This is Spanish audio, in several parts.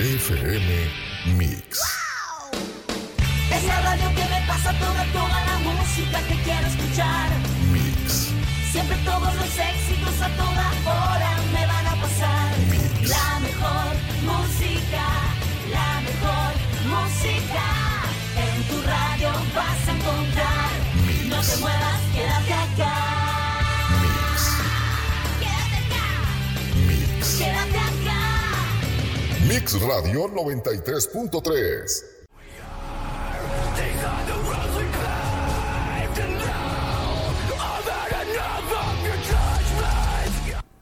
FM Mix. Es la radio que me pasa toda, toda la música que quiero escuchar. Mix. Siempre todos los éxitos a toda hora me van a pasar. Mix. La mejor música, la mejor música. En tu radio vas a encontrar. Mix. No te muevas, Mix Radio 93.3.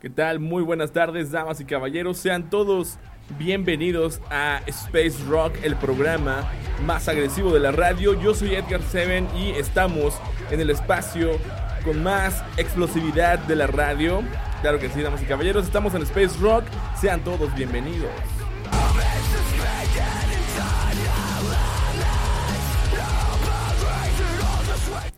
¿Qué tal? Muy buenas tardes, damas y caballeros. Sean todos bienvenidos a Space Rock, el programa más agresivo de la radio. Yo soy Edgar Seven y estamos en el espacio con más explosividad de la radio. Claro que sí, damas y caballeros, estamos en Space Rock. Sean todos bienvenidos.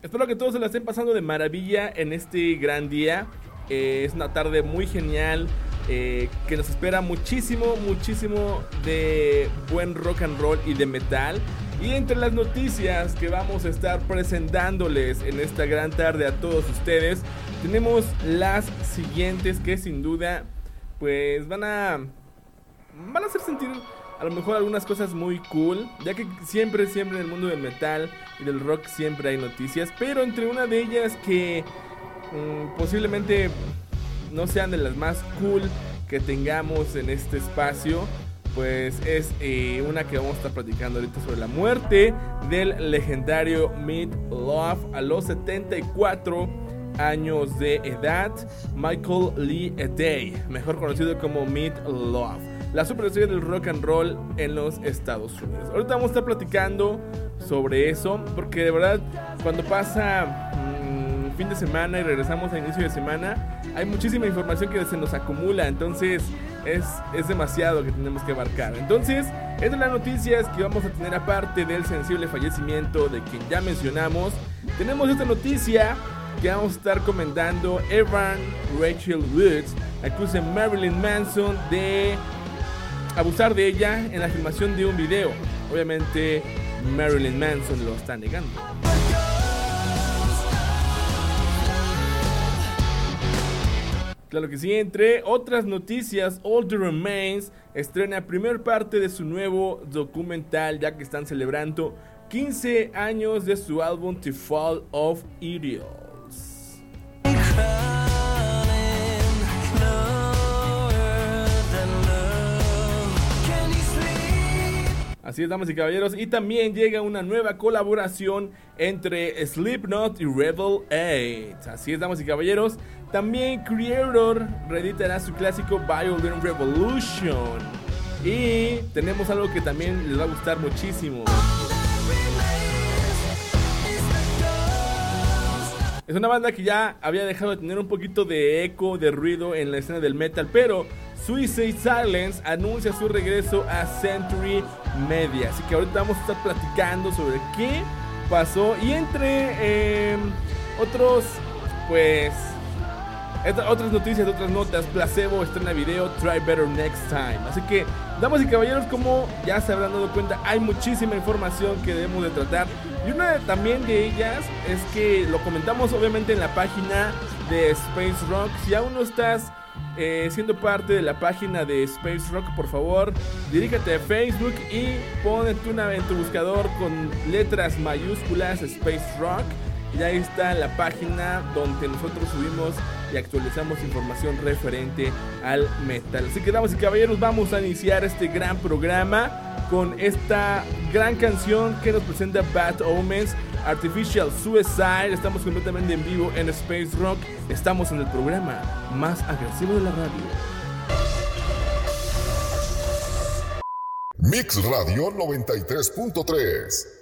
Espero que todos se la estén pasando de maravilla en este gran día. Eh, es una tarde muy genial eh, que nos espera muchísimo, muchísimo de buen rock and roll y de metal. Y entre las noticias que vamos a estar presentándoles en esta gran tarde a todos ustedes, tenemos las siguientes que sin duda pues van a van a hacer sentir a lo mejor algunas cosas muy cool, ya que siempre, siempre en el mundo del metal y del rock siempre hay noticias, pero entre una de ellas que mm, posiblemente no sean de las más cool que tengamos en este espacio, pues es eh, una que vamos a estar platicando ahorita sobre la muerte del legendario Meat Love a los 74 años de edad, Michael Lee Day, mejor conocido como Meat Love, la superestrella del rock and roll en los Estados Unidos. Ahorita vamos a estar platicando sobre eso, porque de verdad cuando pasa mm, fin de semana y regresamos a inicio de semana, hay muchísima información que se nos acumula, entonces es, es demasiado que tenemos que abarcar. Entonces, es de las noticias que vamos a tener aparte del sensible fallecimiento de quien ya mencionamos. Tenemos esta noticia que vamos a estar comentando. Evan Rachel Woods acusa a Marilyn Manson de abusar de ella en la filmación de un video. Obviamente Marilyn Manson lo está negando. Claro que sí, entre otras noticias, All the Remains estrena primer parte de su nuevo documental ya que están celebrando 15 años de su álbum The Fall of Idiots. Así es, damas y caballeros. Y también llega una nueva colaboración entre Slipknot y Rebel 8. Así es, damas y caballeros. También Creator reeditará su clásico Violin Revolution. Y tenemos algo que también les va a gustar muchísimo. Es una banda que ya había dejado de tener un poquito de eco, de ruido en la escena del metal, pero Suicide Silence anuncia su regreso a Century Media. Así que ahorita vamos a estar platicando sobre qué pasó y entre eh, otros, pues, otras noticias, otras notas. Placebo estrena video Try Better Next Time. Así que, damas y caballeros, como ya se habrán dado cuenta, hay muchísima información que debemos de tratar. Y una también de ellas es que lo comentamos obviamente en la página de Space Rock. Si aún no estás eh, siendo parte de la página de Space Rock, por favor, diríjate a Facebook y pon en tu, nav- en tu buscador con letras mayúsculas Space Rock. Y ahí está la página donde nosotros subimos y actualizamos información referente al metal. Así que, damas y caballeros, vamos a iniciar este gran programa con esta gran canción que nos presenta Bad Omens, Artificial Suicide. Estamos completamente en vivo en Space Rock. Estamos en el programa más agresivo de la radio. Mix Radio 93.3.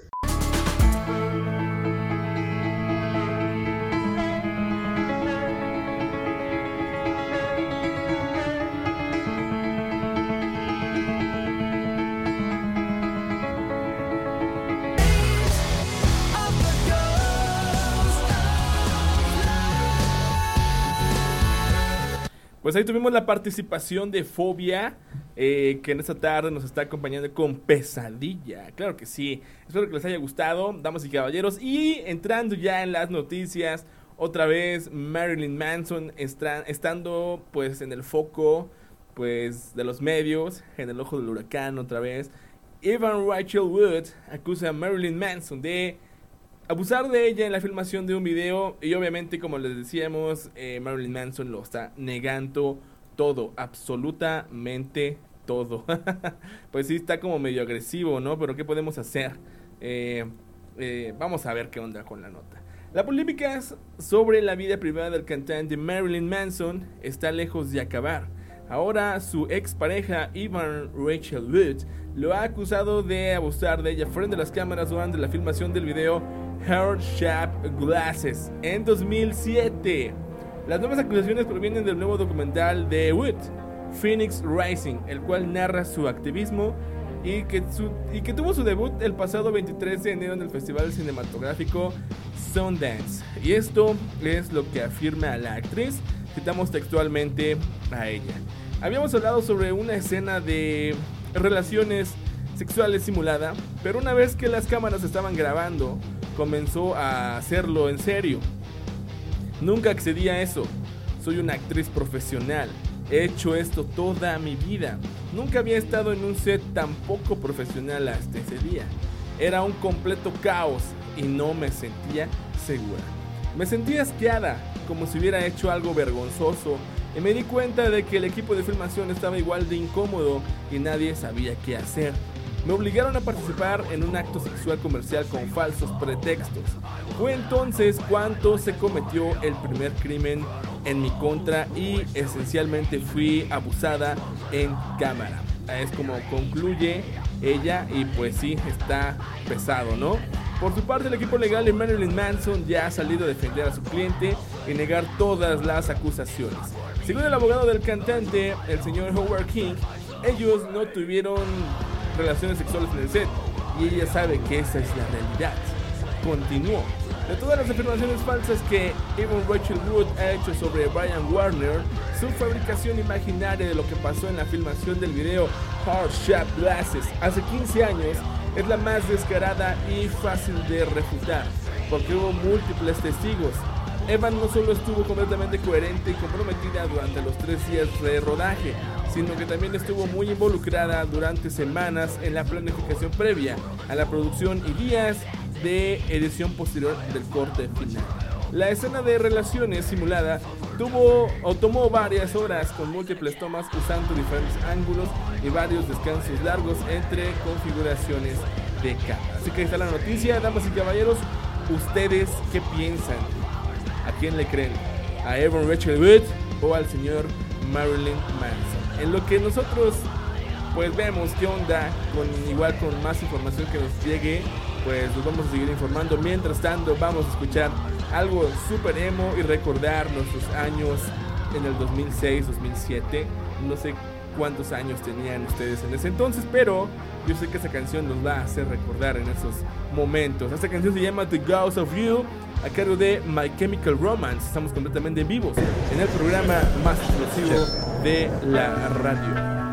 Pues ahí tuvimos la participación de Fobia, eh, que en esta tarde nos está acompañando con Pesadilla. Claro que sí. Espero que les haya gustado, damas y caballeros. Y entrando ya en las noticias, otra vez Marilyn Manson estando pues en el foco pues de los medios, en el ojo del huracán otra vez. Evan Rachel Wood acusa a Marilyn Manson de abusar de ella en la filmación de un video y obviamente como les decíamos eh, Marilyn Manson lo está negando todo, absolutamente todo. pues sí está como medio agresivo, ¿no? Pero ¿qué podemos hacer? Eh, eh, vamos a ver qué onda con la nota. La polémica sobre la vida privada del cantante Marilyn Manson está lejos de acabar. Ahora su expareja Ivan Rachel Wood lo ha acusado de abusar de ella frente a las cámaras durante la filmación del video Heart Shape Glasses en 2007. Las nuevas acusaciones provienen del nuevo documental de Wood, Phoenix Rising, el cual narra su activismo y y que tuvo su debut el pasado 23 de enero en el Festival Cinematográfico Sundance. Y esto es lo que afirma la actriz, citamos textualmente a ella. Habíamos hablado sobre una escena de relaciones sexuales simulada, pero una vez que las cámaras estaban grabando, comenzó a hacerlo en serio. Nunca accedí a eso. Soy una actriz profesional. He hecho esto toda mi vida. Nunca había estado en un set tan poco profesional hasta ese día. Era un completo caos y no me sentía segura. Me sentía asqueada, como si hubiera hecho algo vergonzoso y me di cuenta de que el equipo de filmación estaba igual de incómodo y nadie sabía qué hacer. Me obligaron a participar en un acto sexual comercial con falsos pretextos. Fue entonces cuando se cometió el primer crimen en mi contra y esencialmente fui abusada en cámara. Es como concluye ella y pues sí, está pesado, ¿no? Por su parte, el equipo legal de Marilyn Manson ya ha salido a defender a su cliente y negar todas las acusaciones. Según el abogado del cantante, el señor Howard King, ellos no tuvieron relaciones sexuales en el set y ella sabe que esa es la realidad. Continuó. De todas las afirmaciones falsas que Evan Rachel Wood ha hecho sobre Brian Warner, su fabricación imaginaria de lo que pasó en la filmación del video Hard Shot Glasses hace 15 años es la más descarada y fácil de refutar, porque hubo múltiples testigos, Evan no solo estuvo completamente coherente y comprometida durante los tres días de rodaje, sino que también estuvo muy involucrada durante semanas en la planificación previa a la producción y días de edición posterior del corte final. La escena de relaciones simulada tuvo o tomó varias horas con múltiples tomas usando diferentes ángulos y varios descansos largos entre configuraciones de cámara. Así que ahí está la noticia, damas y caballeros. ¿Ustedes qué piensan? ¿A quién le creen? ¿A Evan Rachel Wood o al señor Marilyn Manson? En lo que nosotros pues vemos qué onda con igual con más información que nos llegue, pues nos vamos a seguir informando. Mientras tanto, vamos a escuchar algo super emo y recordar nuestros años en el 2006, 2007. No sé cuántos años tenían ustedes en ese entonces, pero yo sé que esa canción nos va a hacer recordar en esos momentos. Esta canción se llama The Ghost of You, a cargo de My Chemical Romance. Estamos completamente en vivos en el programa más explosivo de la radio.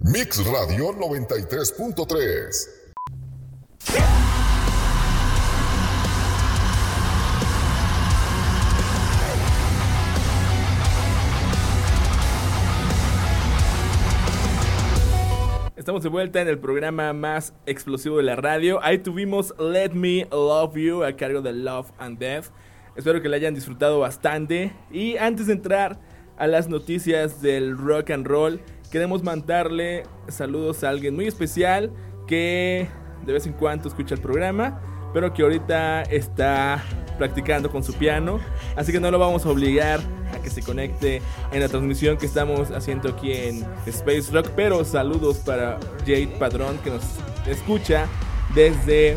Mix Radio 93.3. De vuelta en el programa más explosivo de la radio. Ahí tuvimos Let Me Love You a cargo de Love and Death. Espero que la hayan disfrutado bastante. Y antes de entrar a las noticias del rock and roll, queremos mandarle saludos a alguien muy especial que de vez en cuando escucha el programa, pero que ahorita está practicando con su piano. Así que no lo vamos a obligar a que se conecte en la transmisión que estamos haciendo aquí en Space Rock. Pero saludos para Jade Padrón que nos escucha desde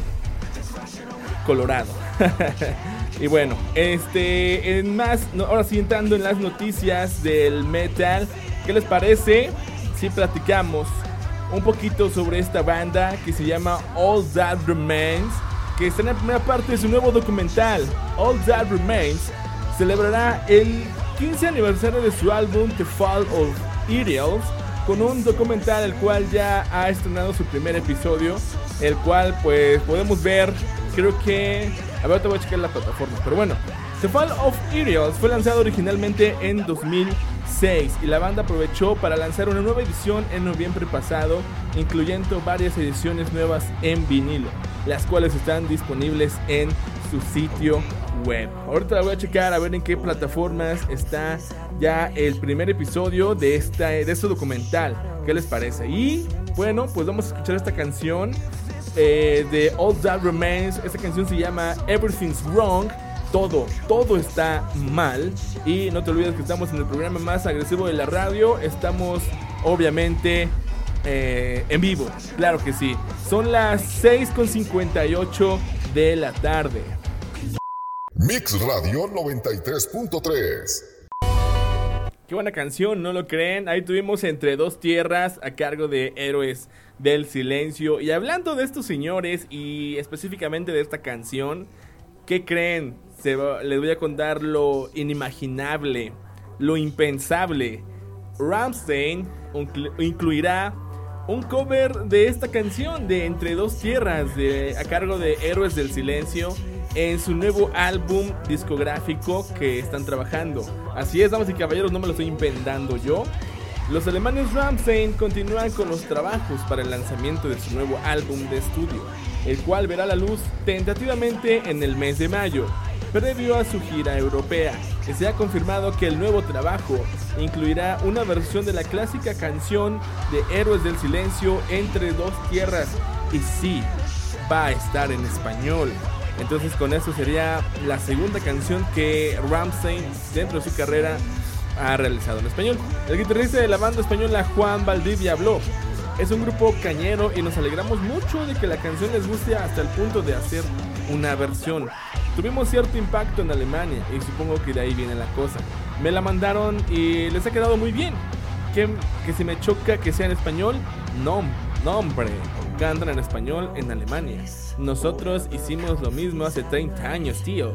Colorado. y bueno, este, en más, ahora sí entrando en las noticias del metal, ¿qué les parece si platicamos un poquito sobre esta banda que se llama All That Remains, que está en la primera parte de su nuevo documental, All That Remains, celebrará el 15 aniversario de su álbum The Fall of Ideals con un documental el cual ya ha estrenado su primer episodio, el cual pues podemos ver, creo que... A ver, te voy a checar la plataforma, pero bueno. The Fall of Ideals fue lanzado originalmente en 2006 y la banda aprovechó para lanzar una nueva edición en noviembre pasado, incluyendo varias ediciones nuevas en vinilo, las cuales están disponibles en su sitio web. Ahorita la voy a checar a ver en qué plataformas está ya el primer episodio de, esta, de este documental. ¿Qué les parece? Y bueno, pues vamos a escuchar esta canción eh, de All That Remains. Esta canción se llama Everything's Wrong. Todo, todo está mal. Y no te olvides que estamos en el programa más agresivo de la radio. Estamos, obviamente, eh, en vivo. Claro que sí. Son las 6.58 de la tarde. Mix Radio 93.3. Qué buena canción, ¿no lo creen? Ahí tuvimos Entre dos tierras a cargo de Héroes del Silencio. Y hablando de estos señores y específicamente de esta canción, ¿qué creen? Les voy a contar lo inimaginable, lo impensable. Ramstein incluirá un cover de esta canción de Entre dos tierras a cargo de Héroes del Silencio en su nuevo álbum discográfico que están trabajando. Así es, damas y caballeros, no me lo estoy inventando yo. Los alemanes Ramstein continúan con los trabajos para el lanzamiento de su nuevo álbum de estudio, el cual verá la luz tentativamente en el mes de mayo, previo a su gira europea. Se ha confirmado que el nuevo trabajo incluirá una versión de la clásica canción de Héroes del Silencio entre dos tierras. Y sí, va a estar en español. Entonces con eso sería la segunda canción que Ramstein dentro de su carrera ha realizado en español. El guitarrista de la banda española Juan Valdivia habló. Es un grupo cañero y nos alegramos mucho de que la canción les guste hasta el punto de hacer una versión. Tuvimos cierto impacto en Alemania y supongo que de ahí viene la cosa. Me la mandaron y les ha quedado muy bien. Que, que si me choca que sea en español, no, no hombre, cantan en español en Alemania. Nosotros hicimos lo mismo hace 30 años, tío.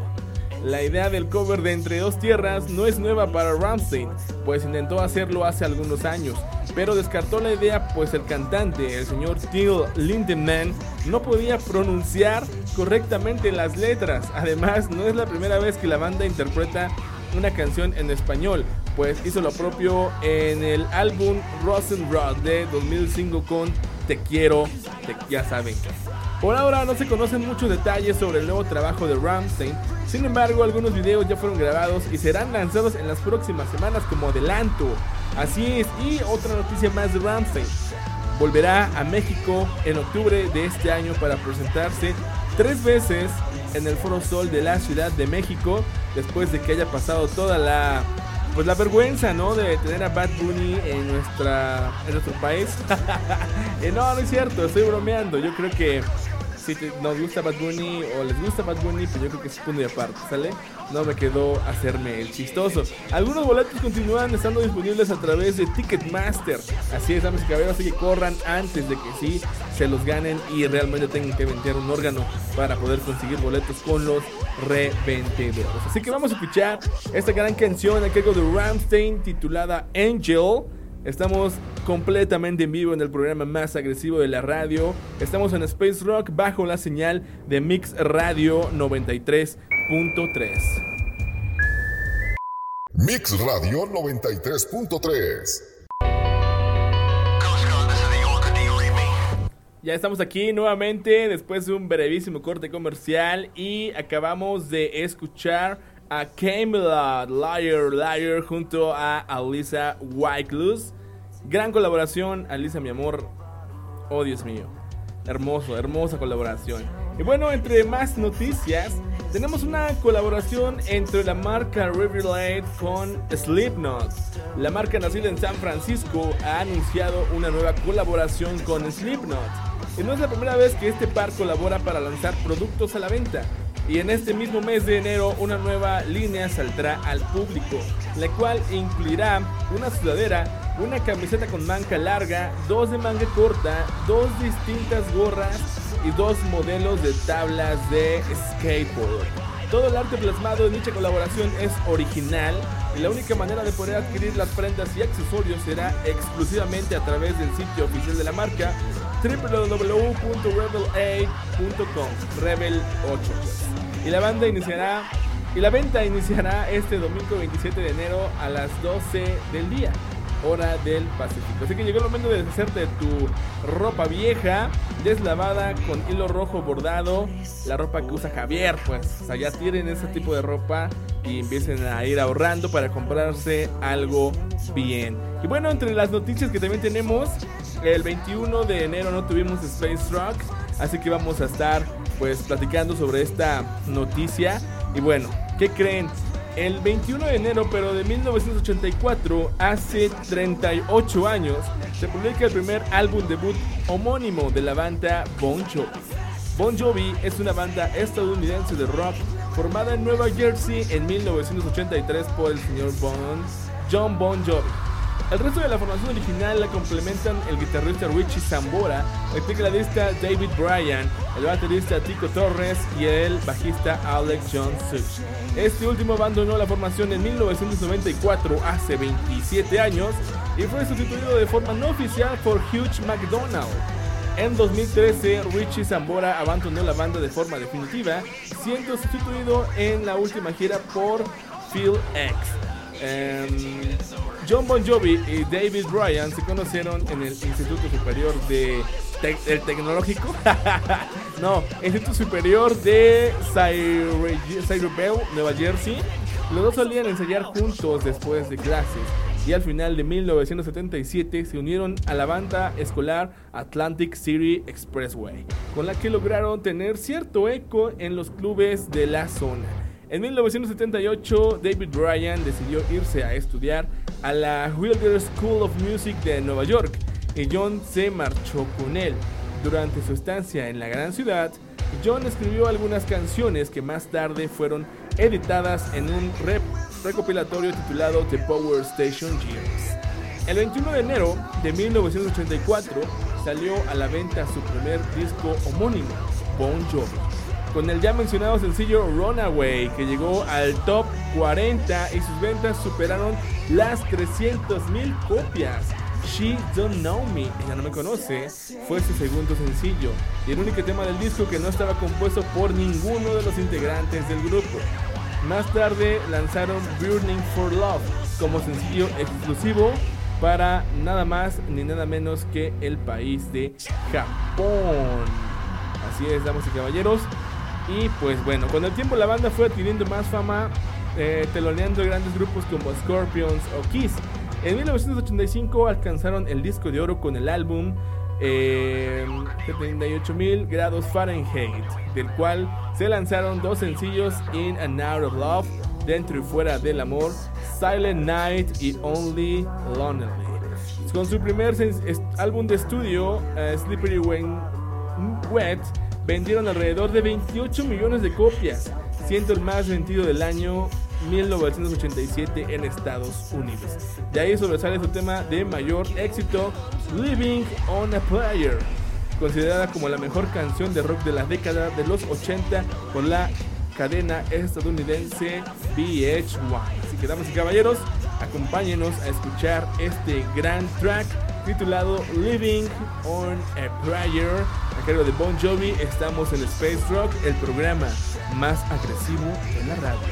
La idea del cover de Entre dos tierras no es nueva para Ramstein, pues intentó hacerlo hace algunos años, pero descartó la idea pues el cantante, el señor Till Lindemann, no podía pronunciar correctamente las letras. Además, no es la primera vez que la banda interpreta una canción en español, pues hizo lo propio en el álbum Rosenrod de 2005 con Te quiero, te, ya saben. Por ahora no se conocen muchos detalles sobre el nuevo trabajo de Ramstein, sin embargo algunos videos ya fueron grabados y serán lanzados en las próximas semanas como adelanto. Así es, y otra noticia más de Ramstein. Volverá a México en octubre de este año para presentarse tres veces en el Foro Sol de la Ciudad de México, después de que haya pasado toda la pues la vergüenza, ¿no? De tener a Bad Bunny en nuestra en nuestro país. Eh, no, no es cierto, estoy bromeando. Yo creo que si te- nos gusta Bad Bunny o les gusta Bad Bunny, pues yo creo que es punto aparte, ¿sale? No me quedó hacerme el chistoso. Algunos boletos continúan estando disponibles a través de Ticketmaster. Así es, damas y caballeros, así que corran antes de que sí se los ganen y realmente tengan que vender un órgano para poder conseguir boletos con los revendedores. Así que vamos a escuchar esta gran canción a cargo de Ramstein titulada Angel. Estamos completamente en vivo en el programa más agresivo de la radio. Estamos en Space Rock bajo la señal de Mix Radio 93.3. Mix Radio 93.3. Ya estamos aquí nuevamente después de un brevísimo corte comercial y acabamos de escuchar a Camelot Liar Liar junto a Alisa Wyclus. Gran colaboración, Alisa mi amor. Oh Dios mío. Hermoso, hermosa colaboración. Y bueno, entre más noticias, tenemos una colaboración entre la marca Riverlight con Slipknot. La marca nacida en San Francisco ha anunciado una nueva colaboración con Slipknot. Y no es la primera vez que este par colabora para lanzar productos a la venta. Y en este mismo mes de enero una nueva línea saldrá al público, la cual incluirá una sudadera una camiseta con manga larga, dos de manga corta, dos distintas gorras y dos modelos de tablas de skateboard. Todo el arte plasmado en dicha colaboración es original y la única manera de poder adquirir las prendas y accesorios será exclusivamente a través del sitio oficial de la marca www.rebel8.com Rebel 8 y la banda iniciará y la venta iniciará este domingo 27 de enero a las 12 del día hora del Pacífico. Así que llegó el momento de deshacerte de tu ropa vieja, deslavada, con hilo rojo bordado, la ropa que usa Javier, pues. O sea, ya tienen ese tipo de ropa y empiecen a ir ahorrando para comprarse algo bien. Y bueno, entre las noticias que también tenemos, el 21 de enero no tuvimos Space Rock, así que vamos a estar pues platicando sobre esta noticia. Y bueno, ¿qué creen? El 21 de enero, pero de 1984, hace 38 años, se publica el primer álbum debut homónimo de la banda Bon Jovi. Bon Jovi es una banda estadounidense de rock formada en Nueva Jersey en 1983 por el señor Bon, John Bon Jovi. El resto de la formación original la complementan el guitarrista Richie Zambora, el tecladista David Bryan, el baterista Tico Torres y el bajista Alex John Such. Este último abandonó la formación en 1994, hace 27 años, y fue sustituido de forma no oficial por Hugh McDonald. En 2013, Richie Zambora abandonó la banda de forma definitiva, siendo sustituido en la última gira por Phil X. Em, John Bon Jovi y David Bryan se conocieron en el Instituto Superior de el Tecnológico. no, Instituto Superior de Bell, Nueva Jersey. Los dos solían ensayar juntos después de clases y al final de 1977 se unieron a la banda escolar Atlantic City Expressway, con la que lograron tener cierto eco en los clubes de la zona. En 1978, David Bryan decidió irse a estudiar a la Wilder School of Music de Nueva York y John se marchó con él. Durante su estancia en la gran ciudad, John escribió algunas canciones que más tarde fueron editadas en un recopilatorio titulado The Power Station Years. El 21 de enero de 1984 salió a la venta su primer disco homónimo, Bon Jovi con el ya mencionado sencillo Runaway, que llegó al top 40 y sus ventas superaron las 300.000 copias. She Don't Know Me, ella no me conoce, fue su segundo sencillo y el único tema del disco que no estaba compuesto por ninguno de los integrantes del grupo. Más tarde lanzaron Burning for Love como sencillo exclusivo para nada más ni nada menos que el país de Japón. Así es, damas y caballeros. Y pues bueno, con el tiempo la banda fue adquiriendo más fama, eh, teloneando grandes grupos como Scorpions o Kiss. En 1985 alcanzaron el disco de oro con el álbum eh, 78.000 grados Fahrenheit, del cual se lanzaron dos sencillos In and Out of Love, Dentro y Fuera del Amor, Silent Night y Only Lonely. Con su primer álbum de estudio, uh, Slippery When Wet, vendieron alrededor de 28 millones de copias, siendo el más vendido del año 1987 en Estados Unidos. De ahí sobresale su tema de mayor éxito, Living on a Player, considerada como la mejor canción de rock de la década de los 80 por la cadena estadounidense VH1. Así que damas y caballeros, acompáñenos a escuchar este gran track titulado Living on a Prayer a cargo de Bon Jovi. Estamos en Space Rock, el programa más agresivo de la radio.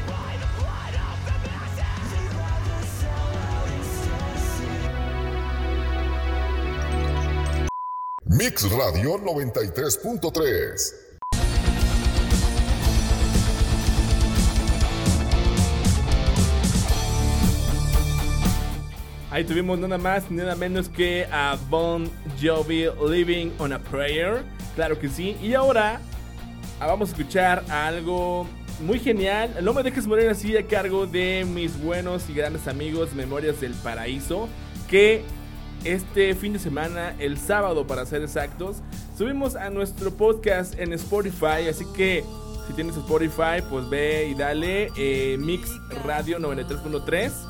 Mix Radio 93.3 Ahí tuvimos nada más nada menos que a Bon Jovi Living on a Prayer. Claro que sí. Y ahora ah, vamos a escuchar algo muy genial. No me dejes morir así a cargo de mis buenos y grandes amigos Memorias del Paraíso. Que este fin de semana, el sábado para ser exactos, subimos a nuestro podcast en Spotify. Así que si tienes Spotify, pues ve y dale eh, Mix Radio 93.3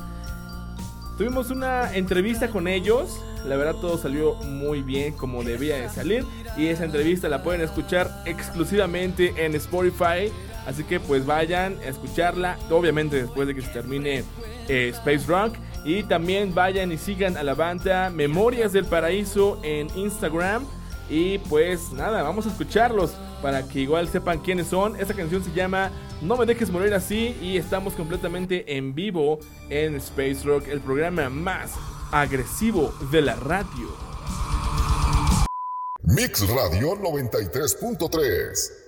Tuvimos una entrevista con ellos. La verdad todo salió muy bien como debía de salir. Y esa entrevista la pueden escuchar exclusivamente en Spotify. Así que pues vayan a escucharla. Obviamente después de que se termine eh, Space Rock. Y también vayan y sigan a la banda Memorias del Paraíso en Instagram. Y pues nada, vamos a escucharlos para que igual sepan quiénes son. Esta canción se llama No me dejes morir así y estamos completamente en vivo en Space Rock, el programa más agresivo de la radio. Mix Radio 93.3.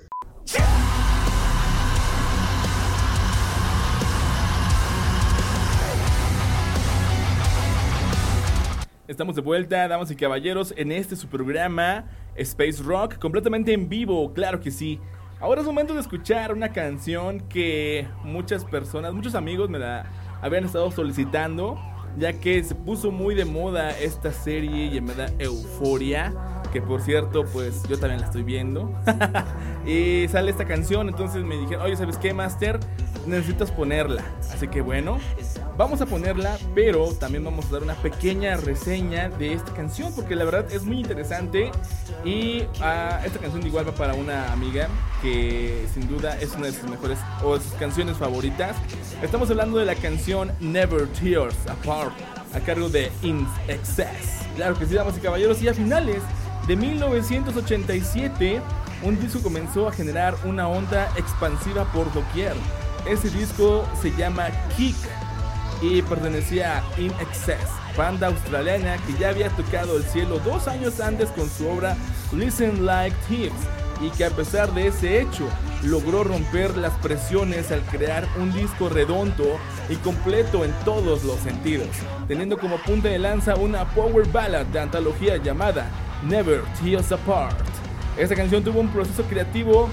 Estamos de vuelta, damas y caballeros, en este su programa Space Rock, completamente en vivo, claro que sí. Ahora es momento de escuchar una canción que muchas personas, muchos amigos me la habían estado solicitando, ya que se puso muy de moda esta serie llamada Euforia, que por cierto, pues yo también la estoy viendo. y sale esta canción, entonces me dijeron, oye, ¿sabes qué, Master? Necesitas ponerla. Así que bueno, vamos a ponerla, pero también vamos a dar una pequeña reseña de esta canción, porque la verdad es muy interesante. Y ah, esta canción igual va para una amiga que sin duda es una de sus mejores o sus canciones favoritas. Estamos hablando de la canción Never Tears Apart, a cargo de In Excess. Claro que sí, damas y caballeros, y a finales de 1987, un disco comenzó a generar una onda expansiva por doquier. Ese disco se llama Kick y pertenecía a In Excess, banda australiana que ya había tocado el cielo dos años antes con su obra Listen Like Thieves y que a pesar de ese hecho logró romper las presiones al crear un disco redondo y completo en todos los sentidos, teniendo como punta de lanza una power ballad de antología llamada Never Tears Apart. Esta canción tuvo un proceso creativo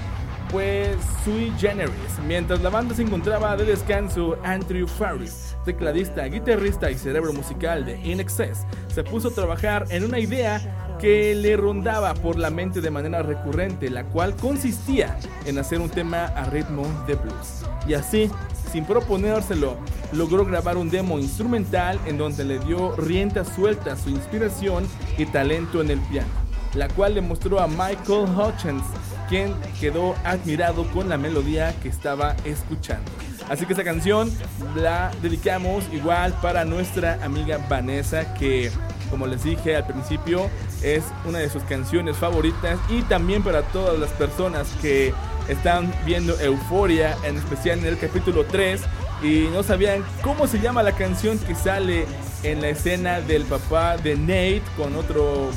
pues sui generis. Mientras la banda se encontraba de descanso, Andrew Farris, tecladista, guitarrista y cerebro musical de In Excess, se puso a trabajar en una idea que le rondaba por la mente de manera recurrente, la cual consistía en hacer un tema a ritmo de blues. Y así, sin proponérselo, logró grabar un demo instrumental en donde le dio rienda suelta a su inspiración y talento en el piano, la cual le mostró a Michael Hutchins quien quedó admirado con la melodía que estaba escuchando. Así que esta canción la dedicamos igual para nuestra amiga Vanessa, que como les dije al principio es una de sus canciones favoritas y también para todas las personas que están viendo Euforia, en especial en el capítulo 3 y no sabían cómo se llama la canción que sale en la escena del papá de Nate con otro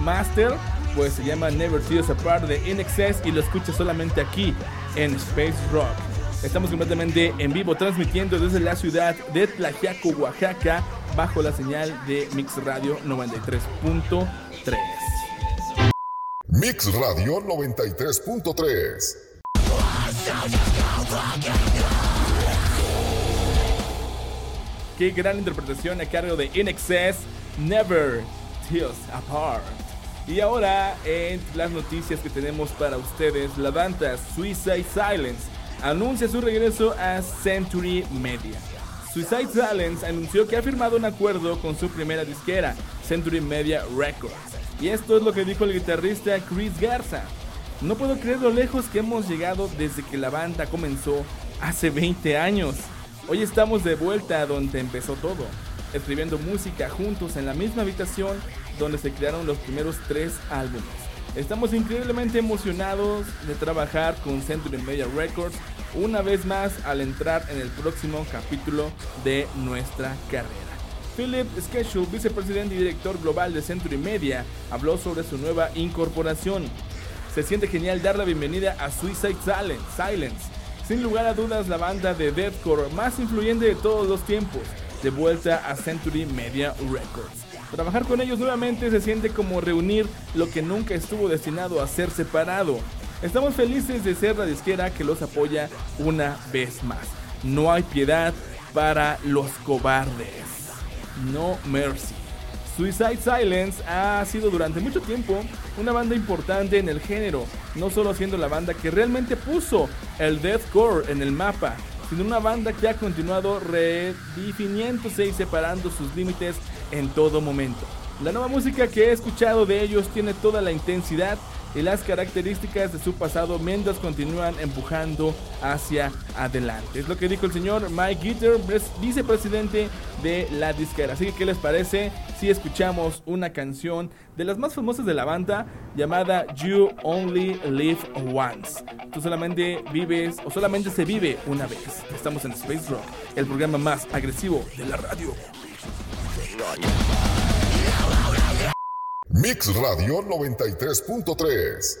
master pues se llama Never Tears Apart de In Excess y lo escuchas solamente aquí en Space Rock. Estamos completamente en vivo transmitiendo desde la ciudad de Tlaxiaco, Oaxaca, bajo la señal de Mix Radio 93.3. Mix Radio 93.3. Qué gran interpretación a cargo de In Excess, Never Tears Apart. Y ahora, en las noticias que tenemos para ustedes, la banda Suicide Silence anuncia su regreso a Century Media. Suicide Silence anunció que ha firmado un acuerdo con su primera disquera, Century Media Records. Y esto es lo que dijo el guitarrista Chris Garza. No puedo creer lo lejos que hemos llegado desde que la banda comenzó hace 20 años. Hoy estamos de vuelta a donde empezó todo, escribiendo música juntos en la misma habitación donde se crearon los primeros tres álbumes. Estamos increíblemente emocionados de trabajar con Century Media Records una vez más al entrar en el próximo capítulo de nuestra carrera. Philip Sketchel, vicepresidente y director global de Century Media, habló sobre su nueva incorporación. Se siente genial dar la bienvenida a Suicide Silence. Sin lugar a dudas, la banda de deathcore más influyente de todos los tiempos, de vuelta a Century Media Records. Trabajar con ellos nuevamente se siente como reunir lo que nunca estuvo destinado a ser separado. Estamos felices de ser la disquera que los apoya una vez más. No hay piedad para los cobardes. No mercy. Suicide Silence ha sido durante mucho tiempo una banda importante en el género, no solo siendo la banda que realmente puso el deathcore en el mapa, sino una banda que ha continuado redefiniéndose y separando sus límites en todo momento. La nueva música que he escuchado de ellos tiene toda la intensidad y las características de su pasado mientras continúan empujando hacia adelante. Es lo que dijo el señor Mike Gitter, vicepresidente de la disquera. Así que, ¿qué les parece si escuchamos una canción de las más famosas de la banda llamada You Only Live Once? Tú solamente vives o solamente se vive una vez. Estamos en Space Rock, el programa más agresivo de la radio. Mix Radio 93.3.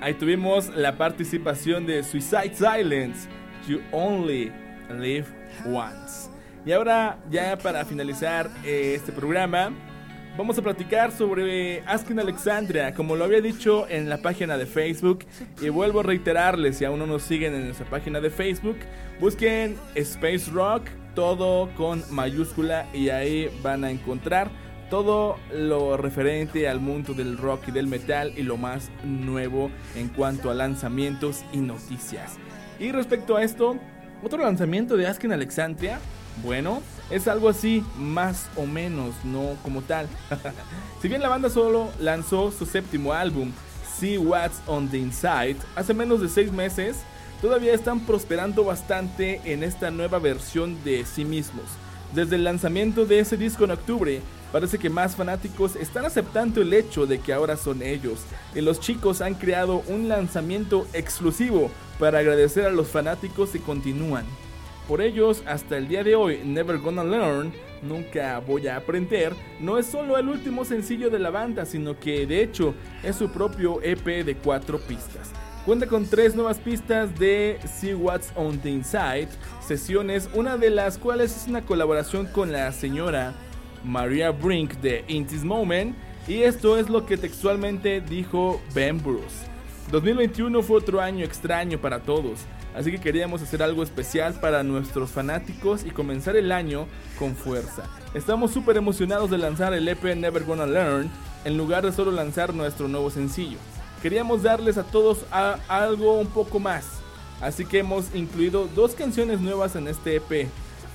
Ahí tuvimos la participación de Suicide Silence, You Only Live Once. Y ahora, ya para finalizar eh, este programa, vamos a platicar sobre Asking Alexandria, como lo había dicho en la página de Facebook. Y vuelvo a reiterarles, si aún no nos siguen en nuestra página de Facebook, busquen Space Rock, todo con mayúscula, y ahí van a encontrar todo lo referente al mundo del rock y del metal y lo más nuevo en cuanto a lanzamientos y noticias. Y respecto a esto, otro lanzamiento de Asking Alexandria, bueno, es algo así, más o menos, no como tal. si bien la banda solo lanzó su séptimo álbum, See What's on the Inside, hace menos de 6 meses, todavía están prosperando bastante en esta nueva versión de sí mismos. Desde el lanzamiento de ese disco en octubre, parece que más fanáticos están aceptando el hecho de que ahora son ellos, y los chicos han creado un lanzamiento exclusivo para agradecer a los fanáticos y continúan. Por ellos, hasta el día de hoy, Never Gonna Learn, Nunca Voy a Aprender, no es solo el último sencillo de la banda, sino que de hecho es su propio EP de cuatro pistas. Cuenta con tres nuevas pistas de See What's on the Inside, sesiones, una de las cuales es una colaboración con la señora Maria Brink de In This Moment, y esto es lo que textualmente dijo Ben Bruce. 2021 fue otro año extraño para todos, así que queríamos hacer algo especial para nuestros fanáticos y comenzar el año con fuerza. Estamos súper emocionados de lanzar el EP Never Gonna Learn en lugar de solo lanzar nuestro nuevo sencillo. Queríamos darles a todos algo un poco más, así que hemos incluido dos canciones nuevas en este EP,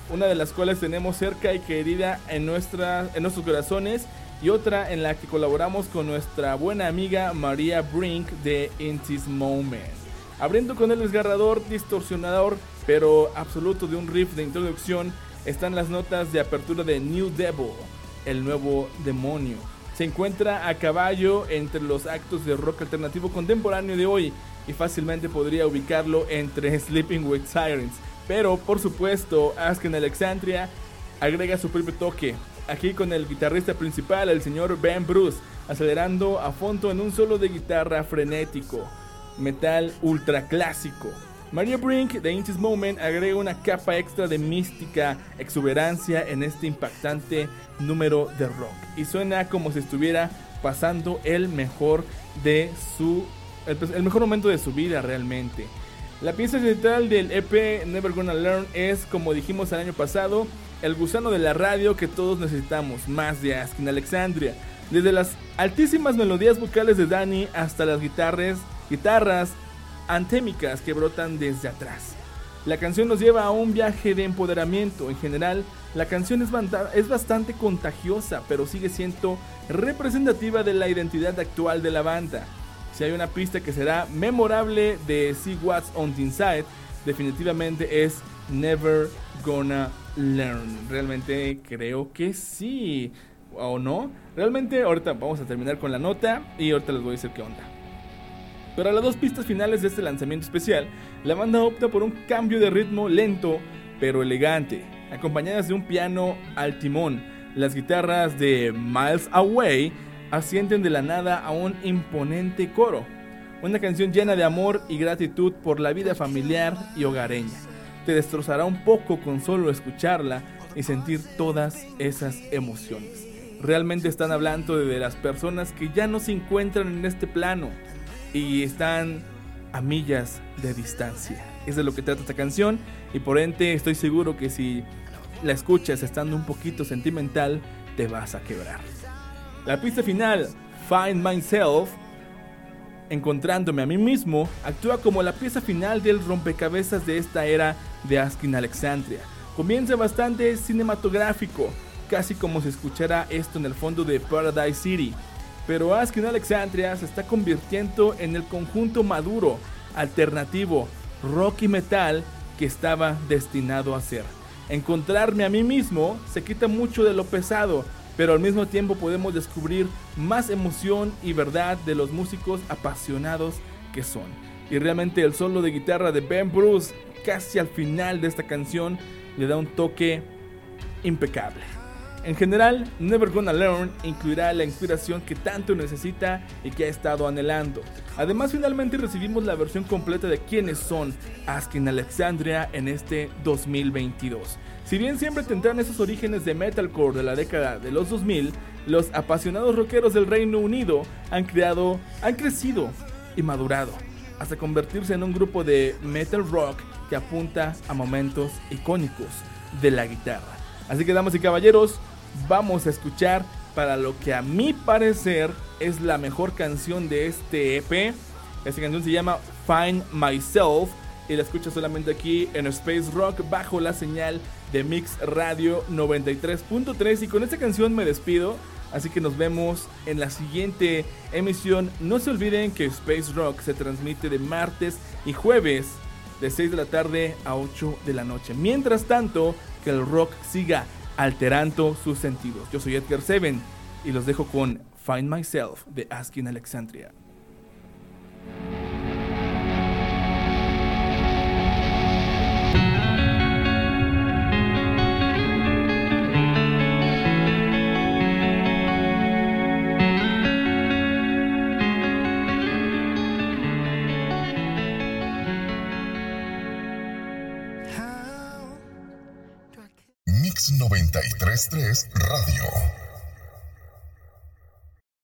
una de las cuales tenemos cerca y querida en, nuestra, en nuestros corazones y otra en la que colaboramos con nuestra buena amiga Maria Brink de In This Moment. Abriendo con el desgarrador, distorsionador, pero absoluto de un riff de introducción, están las notas de apertura de New Devil, el nuevo demonio. Se encuentra a caballo entre los actos de rock alternativo contemporáneo de hoy y fácilmente podría ubicarlo entre Sleeping with Sirens. Pero por supuesto, Asken Alexandria agrega su propio toque, aquí con el guitarrista principal, el señor Ben Bruce, acelerando a fondo en un solo de guitarra frenético, metal ultra clásico. Maria Brink de In Moment agrega una capa extra de mística, exuberancia en este impactante número de rock y suena como si estuviera pasando el mejor de su el, mejor momento de su vida realmente. La pieza central del EP Never Gonna Learn es, como dijimos el año pasado, el gusano de la radio que todos necesitamos, más de Askin Alexandria. Desde las altísimas melodías vocales de Danny hasta las guitarras, guitarras antémicas que brotan desde atrás. La canción nos lleva a un viaje de empoderamiento. En general, la canción es, bastante contagiosa, pero sigue siendo representativa de la identidad actual de la banda. Si hay una pista que será memorable de See What's on the Inside, definitivamente es Never Gonna Learn. Realmente creo que sí. ¿O no? Realmente ahorita vamos a terminar con la nota y ahorita les voy a decir qué onda. Pero a las dos pistas finales de este lanzamiento especial, la banda opta por un cambio de ritmo lento pero elegante, acompañadas de un piano al timón. Las guitarras de Miles Away ascienden de la nada a un imponente coro. Una canción llena de amor y gratitud por la vida familiar y hogareña te destrozará un poco con solo escucharla y sentir todas esas emociones. Realmente están hablando de las personas que ya no se encuentran en este plano y están a millas de distancia. Es de lo que trata esta canción y por ende estoy seguro que si la escuchas estando un poquito sentimental, te vas a quebrar. La pista final, Find Myself, encontrándome a mí mismo, actúa como la pieza final del rompecabezas de esta era de Askin Alexandria. Comienza bastante cinematográfico, casi como si escuchara esto en el fondo de Paradise City. Pero Askin Alexandria se está convirtiendo en el conjunto maduro, alternativo, rock y metal que estaba destinado a ser. Encontrarme a mí mismo se quita mucho de lo pesado, pero al mismo tiempo podemos descubrir más emoción y verdad de los músicos apasionados que son. Y realmente el solo de guitarra de Ben Bruce casi al final de esta canción le da un toque impecable. En general, Never Gonna Learn incluirá la inspiración que tanto necesita y que ha estado anhelando. Además, finalmente recibimos la versión completa de quiénes son Asking Alexandria en este 2022. Si bien siempre tendrán esos orígenes de metalcore de la década de los 2000, los apasionados rockeros del Reino Unido han creado, han crecido y madurado hasta convertirse en un grupo de metal rock que apunta a momentos icónicos de la guitarra. Así que damas y caballeros, vamos a escuchar para lo que a mi parecer es la mejor canción de este EP. Esta canción se llama Find Myself y la escucho solamente aquí en Space Rock bajo la señal de Mix Radio 93.3 y con esta canción me despido. Así que nos vemos en la siguiente emisión. No se olviden que Space Rock se transmite de martes y jueves de 6 de la tarde a 8 de la noche. Mientras tanto, que el rock siga alterando sus sentidos. Yo soy Edgar Seven y los dejo con Find Myself de Asking Alexandria. Mix 933 Radio.